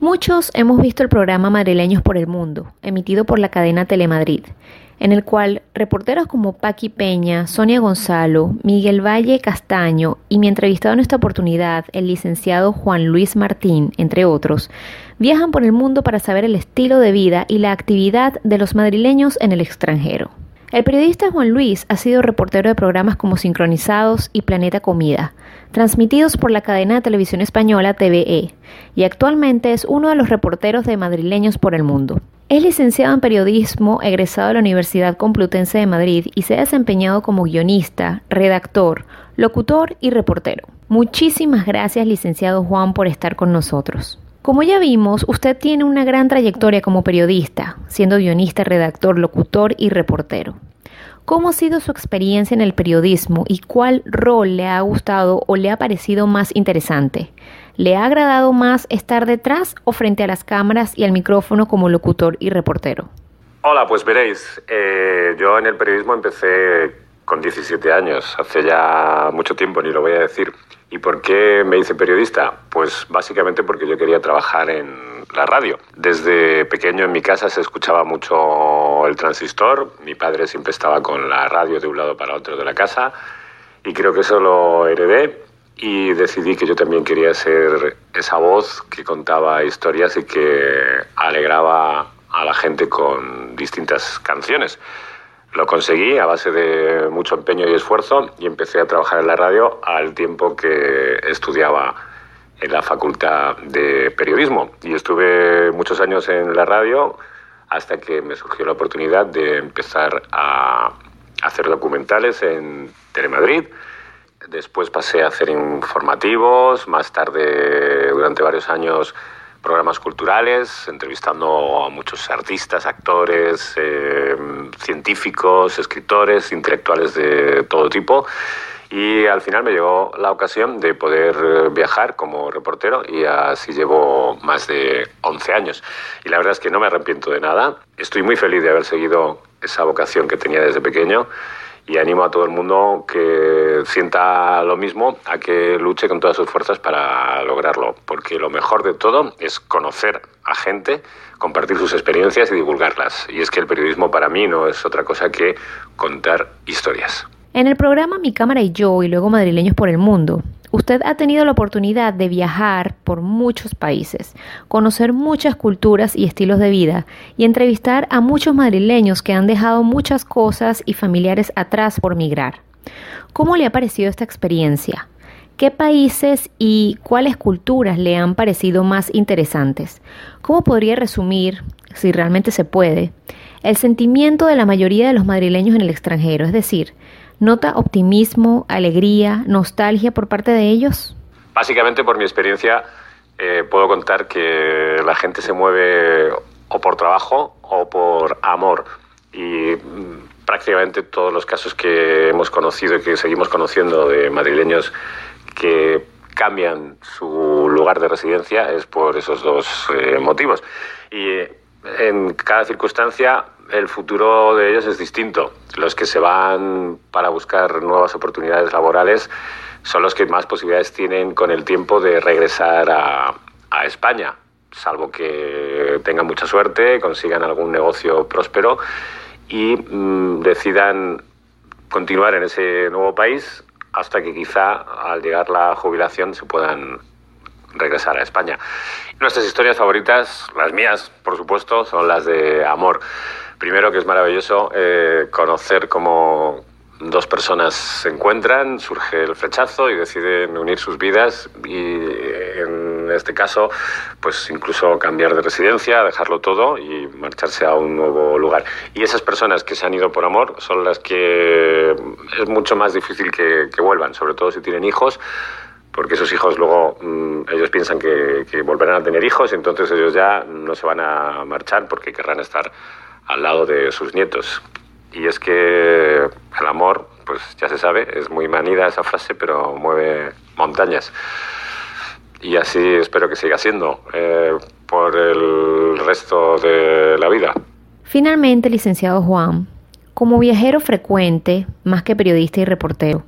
Muchos hemos visto el programa Madrileños por el Mundo, emitido por la cadena Telemadrid, en el cual reporteros como Paqui Peña, Sonia Gonzalo, Miguel Valle Castaño y mi entrevistado en esta oportunidad, el licenciado Juan Luis Martín, entre otros, viajan por el mundo para saber el estilo de vida y la actividad de los madrileños en el extranjero. El periodista Juan Luis ha sido reportero de programas como Sincronizados y Planeta Comida, transmitidos por la cadena de televisión española TVE, y actualmente es uno de los reporteros de Madrileños por el Mundo. Es licenciado en periodismo, egresado de la Universidad Complutense de Madrid y se ha desempeñado como guionista, redactor, locutor y reportero. Muchísimas gracias, licenciado Juan, por estar con nosotros. Como ya vimos, usted tiene una gran trayectoria como periodista, siendo guionista, redactor, locutor y reportero. ¿Cómo ha sido su experiencia en el periodismo y cuál rol le ha gustado o le ha parecido más interesante? ¿Le ha agradado más estar detrás o frente a las cámaras y al micrófono como locutor y reportero? Hola, pues veréis, eh, yo en el periodismo empecé con 17 años, hace ya mucho tiempo, ni lo voy a decir. ¿Y por qué me hice periodista? Pues básicamente porque yo quería trabajar en la radio. Desde pequeño en mi casa se escuchaba mucho el transistor, mi padre siempre estaba con la radio de un lado para otro de la casa y creo que eso lo heredé y decidí que yo también quería ser esa voz que contaba historias y que alegraba a la gente con distintas canciones. Lo conseguí a base de mucho empeño y esfuerzo y empecé a trabajar en la radio al tiempo que estudiaba en la Facultad de Periodismo. Y estuve muchos años en la radio hasta que me surgió la oportunidad de empezar a hacer documentales en Telemadrid. Después pasé a hacer informativos, más tarde, durante varios años, programas culturales, entrevistando a muchos artistas, actores, eh, científicos, escritores, intelectuales de todo tipo. Y al final me llegó la ocasión de poder viajar como reportero y así llevo más de 11 años. Y la verdad es que no me arrepiento de nada. Estoy muy feliz de haber seguido esa vocación que tenía desde pequeño y animo a todo el mundo que sienta lo mismo, a que luche con todas sus fuerzas para lograrlo, porque lo mejor de todo es conocer a gente, compartir sus experiencias y divulgarlas. Y es que el periodismo para mí no es otra cosa que contar historias. En el programa Mi Cámara y Yo y luego Madrileños por el Mundo, Usted ha tenido la oportunidad de viajar por muchos países, conocer muchas culturas y estilos de vida y entrevistar a muchos madrileños que han dejado muchas cosas y familiares atrás por migrar. ¿Cómo le ha parecido esta experiencia? ¿Qué países y cuáles culturas le han parecido más interesantes? ¿Cómo podría resumir, si realmente se puede, el sentimiento de la mayoría de los madrileños en el extranjero? Es decir, ¿Nota optimismo, alegría, nostalgia por parte de ellos? Básicamente por mi experiencia eh, puedo contar que la gente se mueve o por trabajo o por amor. Y mm, prácticamente todos los casos que hemos conocido y que seguimos conociendo de madrileños que cambian su lugar de residencia es por esos dos eh, motivos. Y eh, en cada circunstancia el futuro de ellos es distinto. Los que se van para buscar nuevas oportunidades laborales son los que más posibilidades tienen con el tiempo de regresar a, España, salvo que tengan mucha suerte, consigan algún negocio próspero y mm, decidan continuar en ese nuevo país hasta que quizá al llegar la jubilación se puedan regresar a España. Nuestras historias favoritas, las mías, por supuesto, son las de amor. Primero que es maravilloso eh, conocer cómo dos personas se encuentran, surge el flechazo y deciden unir sus vidas y en este caso pues incluso cambiar de residencia, dejarlo todo y marcharse a un nuevo lugar. Y esas personas que se han ido por amor son las que es mucho más difícil que, vuelvan, sobre todo si tienen hijos porque esos hijos luego mm, ellos piensan que, que volverán a tener hijos, y entonces ellos ya no se van a marchar porque querrán estar al lado de sus nietos. Y es que el amor, pues ya se sabe, es muy manida esa frase, pero mueve montañas. Y así espero que siga siendo eh, por el resto de la vida. Finalmente, licenciado Juan, como viajero frecuente, más que periodista y reportero,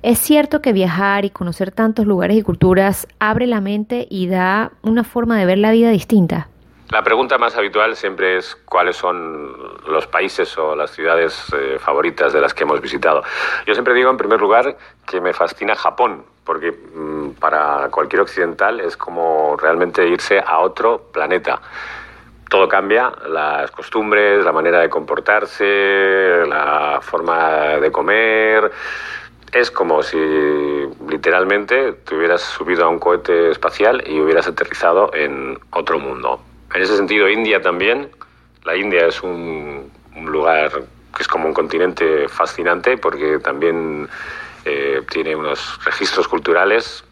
¿Es cierto que viajar y conocer tantos lugares y culturas abre la mente y da una forma de ver la vida distinta? La pregunta más habitual siempre es cuáles son los países o las ciudades eh, favoritas de las que hemos visitado. Yo siempre digo, en primer lugar, que me fascina Japón, porque mm, para cualquier occidental es como realmente irse a otro planeta. Todo cambia, las costumbres, la manera de comportarse, la forma de comer. Es como si literalmente te hubieras subido a un cohete espacial y hubieras aterrizado en otro mundo. En ese sentido, India también. La India es un, lugar que es como un continente fascinante porque también eh, tiene unos registros culturales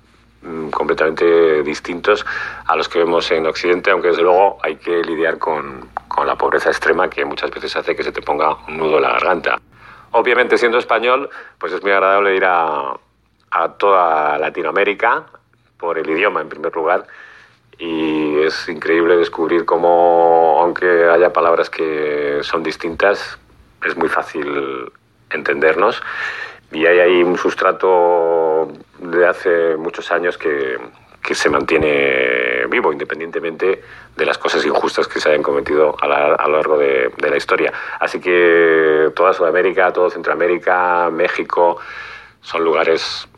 mm, completamente distintos a los que vemos en Occidente, aunque desde luego hay que lidiar con, con, la pobreza extrema que muchas veces hace que se te ponga un nudo en la garganta. Obviamente, siendo español, pues es muy agradable ir a, a toda Latinoamérica por el idioma, en primer lugar, y es increíble descubrir cómo, aunque haya palabras que son distintas, es muy fácil entendernos. Y hay ahí un sustrato de hace muchos años que, que se mantiene vivo, independientemente de las cosas injustas que se hayan cometido a, a lo largo de, de, la historia. Así que toda Sudamérica, todo Centroamérica, México, son lugares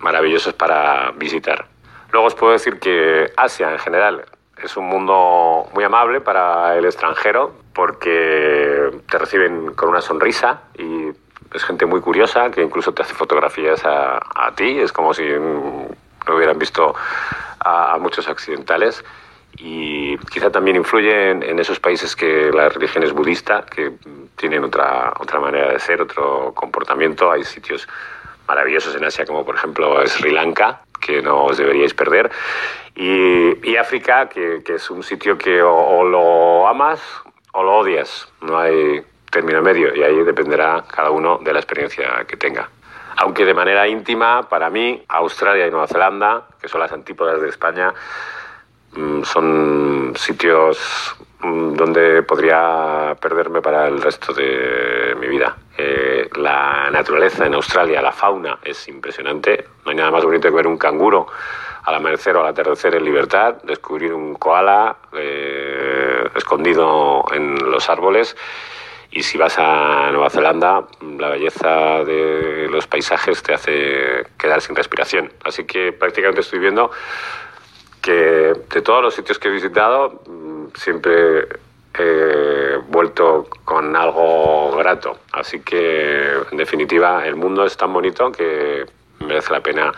maravillosos para visitar. Luego os puedo decir que Asia en general es un mundo muy amable para el extranjero porque te reciben con una sonrisa y es gente muy curiosa que incluso te hace fotografías a, ti. Es como si no hubieran visto a, muchos occidentales y quizá también influye en, esos países que la religión es budista, que tienen otra, otra manera de ser, otro comportamiento. Hay sitios maravillosos en Asia como por ejemplo Sri Lanka, que no os deberíais perder. Y, África, que, es un sitio que o, lo amas o lo odias. No hay término medio y ahí dependerá cada uno de la experiencia que tenga. Aunque de manera íntima, para mí, Australia y Nueva Zelanda, que son las antípodas de España, mm, son sitios mm, donde podría perderme para el resto de mi vida. Eh, la naturaleza en Australia, la fauna es impresionante. No hay nada más bonito que ver un canguro al amanecer o al atardecer en libertad, descubrir un koala eh, escondido en los árboles. Y si vas a Nueva Zelanda, la belleza de los paisajes te hace quedar sin respiración. Así que prácticamente estoy viendo que de todos los sitios que he visitado, mm, siempre he vuelto con algo grato. Así que, en definitiva, el mundo es tan bonito que merece la pena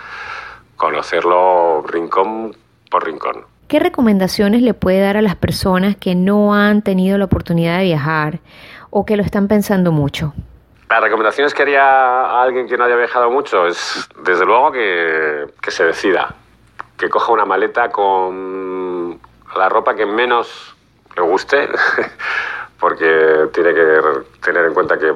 conocerlo rincón por rincón. ¿Qué recomendaciones le puede dar a las personas que no han tenido la oportunidad de viajar o que lo están pensando mucho? Las recomendaciones que haría a alguien que no haya viajado mucho es, desde luego, que, que se decida, que coja una maleta con la ropa que menos le guste, porque tiene que tener en cuenta que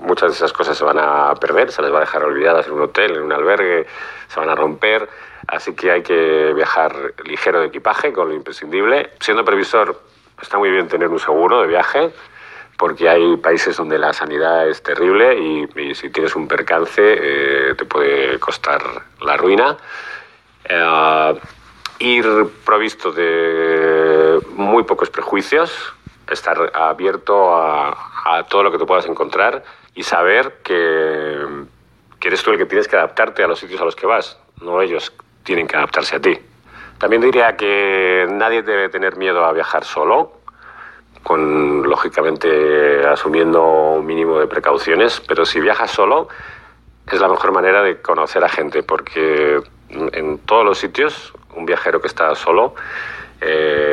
muchas de esas cosas se van a perder, se les va a dejar olvidadas en un hotel, en un albergue, se van a romper, así que hay que viajar ligero de equipaje con lo imprescindible. Siendo previsor, está muy bien tener un seguro de viaje, porque hay países donde la sanidad es terrible y, si tienes un percance eh, te puede costar la ruina. Eh, ir provisto de muy pocos prejuicios, estar abierto a, todo lo que te puedas encontrar y saber que, que, eres tú el que tienes que adaptarte a los sitios a los que vas, no ellos tienen que adaptarse a ti. También diría que nadie debe tener miedo a viajar solo, con lógicamente asumiendo un mínimo de precauciones, pero si viajas solo es la mejor manera de conocer a gente, porque en todos los sitios un viajero que está solo eh,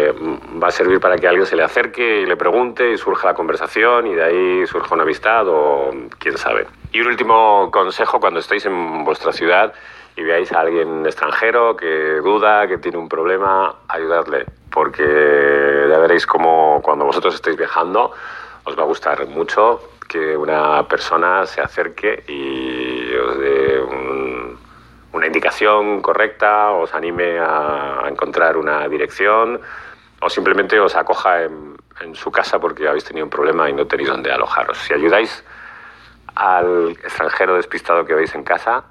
va a servir para que alguien se le acerque y le pregunte y surja la conversación y de ahí surja una amistad o quién sabe. Y un último consejo cuando estéis en vuestra ciudad y veáis a alguien extranjero que duda, que tiene un problema, ayudadle, porque ya veréis cómo cuando vosotros estéis viajando os va a gustar mucho que una persona se acerque y os dé un, una indicación correcta, os anime a, encontrar una dirección o simplemente os acoja en, su casa porque habéis tenido un problema y no tenéis dónde alojaros. Si ayudáis al extranjero despistado que veis en casa,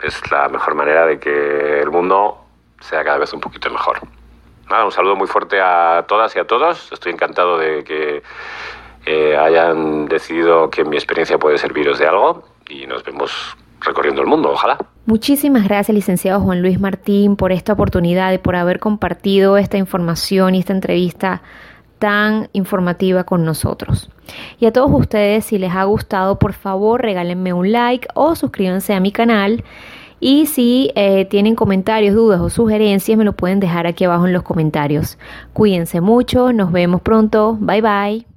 es la mejor manera de que el mundo sea cada vez un poquito mejor. Nada, un saludo muy fuerte a todas y a todos. Estoy encantado de que eh, hayan decidido que mi experiencia puede serviros de algo y nos vemos recorriendo el mundo, ojalá. Muchísimas gracias, licenciado Juan Luis Martín, por esta oportunidad y por haber compartido esta información y esta entrevista tan informativa con nosotros. Y a todos ustedes, si les ha gustado, por favor regálenme un like o suscríbanse a mi canal. Y si eh, tienen comentarios, dudas o sugerencias, me lo pueden dejar aquí abajo en los comentarios. Cuídense mucho, nos vemos pronto, bye bye.